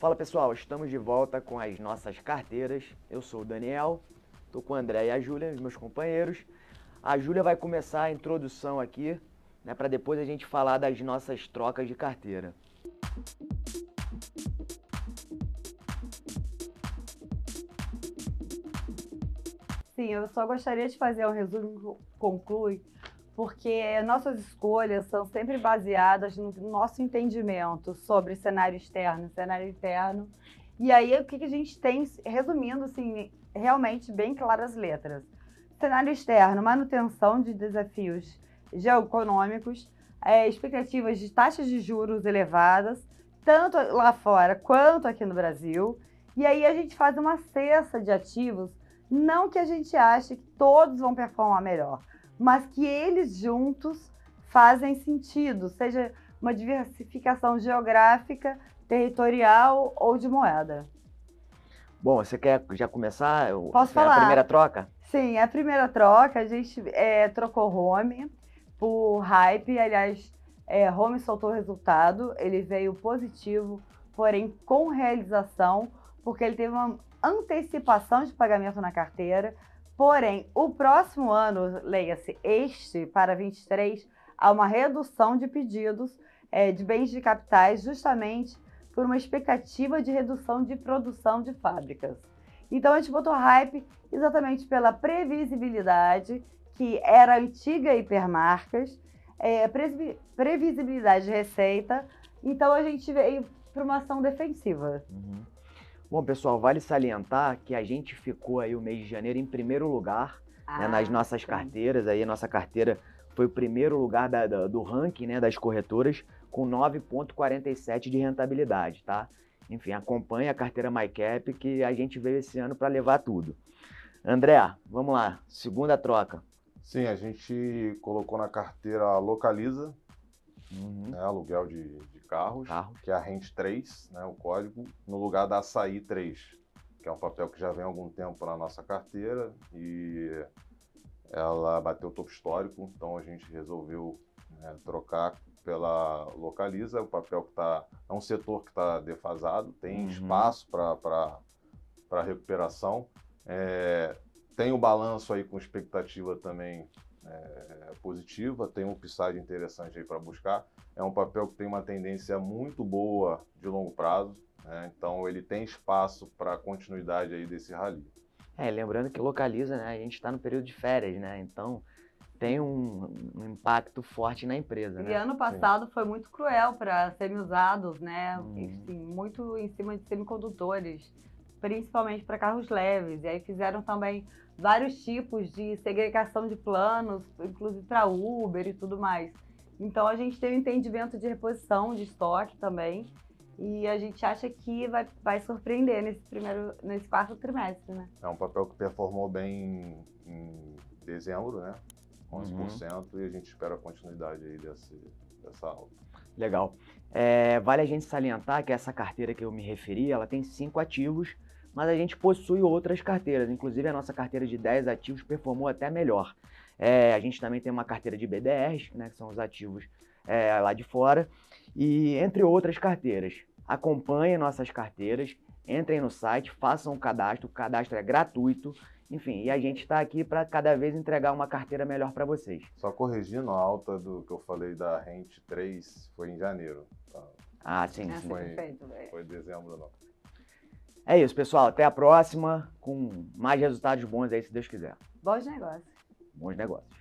Fala pessoal, estamos de volta com as nossas carteiras. Eu sou o Daniel, estou com o André e a Júlia, meus companheiros. A Júlia vai começar a introdução aqui, né, para depois a gente falar das nossas trocas de carteira. Sim, eu só gostaria de fazer um resumo conclui, porque nossas escolhas são sempre baseadas no nosso entendimento sobre cenário externo, cenário interno. E aí, o que, que a gente tem, resumindo, assim, realmente bem claras letras. Cenário externo, manutenção de desafios geoeconômicos, é, expectativas de taxas de juros elevadas, tanto lá fora quanto aqui no Brasil. E aí a gente faz uma cesta de ativos, não que a gente ache que todos vão performar melhor, mas que eles juntos fazem sentido, seja uma diversificação geográfica, territorial ou de moeda. Bom, você quer já começar? Posso falar? A primeira troca? Sim, a primeira troca, a gente é, trocou home por hype. Aliás, é, home soltou o resultado, ele veio positivo, porém com realização, porque ele teve uma antecipação de pagamento na carteira. Porém, o próximo ano, leia-se este, para 23, há uma redução de pedidos é, de bens de capitais, justamente por uma expectativa de redução de produção de fábricas. Então a gente botou hype exatamente pela previsibilidade, que era antiga hipermarcas, é, previsibilidade de receita. Então a gente veio para uma ação defensiva. Uhum. Bom, pessoal, vale salientar que a gente ficou aí o mês de janeiro em primeiro lugar ah, né, nas nossas sim. carteiras. Aí a nossa carteira foi o primeiro lugar da, da, do ranking né, das corretoras com 9,47 de rentabilidade, tá? Enfim, acompanhe a carteira MyCap que a gente veio esse ano para levar tudo. André, vamos lá, segunda troca. Sim, a gente colocou na carteira Localiza, uhum. né, aluguel de, de carros, Carro. que é a Rent 3, né, o código, no lugar da Açaí 3, que é um papel que já vem há algum tempo na nossa carteira e ela bateu o topo histórico, então a gente resolveu né, trocar pela Localiza, o papel que está. É um setor que está defasado, tem uhum. espaço para recuperação. É, tem o balanço aí com expectativa também é, positiva, tem um upside interessante aí para buscar. É um papel que tem uma tendência muito boa de longo prazo, né? então ele tem espaço para continuidade aí desse rally. É, lembrando que localiza, né? A gente está no período de férias, né? Então tem um, um, impacto forte na empresa. E né? ano passado Sim. foi muito cruel para semi-usados, né? Hum. Enfim, muito em cima de semicondutores, principalmente para carros leves. E aí fizeram também vários tipos de segregação de planos, inclusive para Uber e tudo mais. Então a gente tem um entendimento de reposição de estoque também. E a gente acha que vai, vai surpreender nesse primeiro, nesse quarto trimestre, né? É um papel que performou bem em dezembro, né? 11%, uhum. e a gente espera a continuidade aí desse, dessa alta. Legal. É, vale a gente salientar que essa carteira que eu me referi, ela tem cinco ativos, mas a gente possui outras carteiras. Inclusive, a nossa carteira de 10 ativos performou até melhor. É, a gente também tem uma carteira de BDRs, né, que são os ativos é, lá de fora, e entre outras carteiras. Acompanhem nossas carteiras, entrem no site, façam o cadastro, o cadastro é gratuito. Enfim, e a gente está aqui para cada vez entregar uma carteira melhor para vocês. Só corrigindo a alta do que eu falei da Rent 3, foi em janeiro. Tá? Ah, sim, sim. sim. Foi, foi dezembro, não. É isso, pessoal. Até a próxima com mais resultados bons aí, se Deus quiser. Bons negócios. Bons negócios.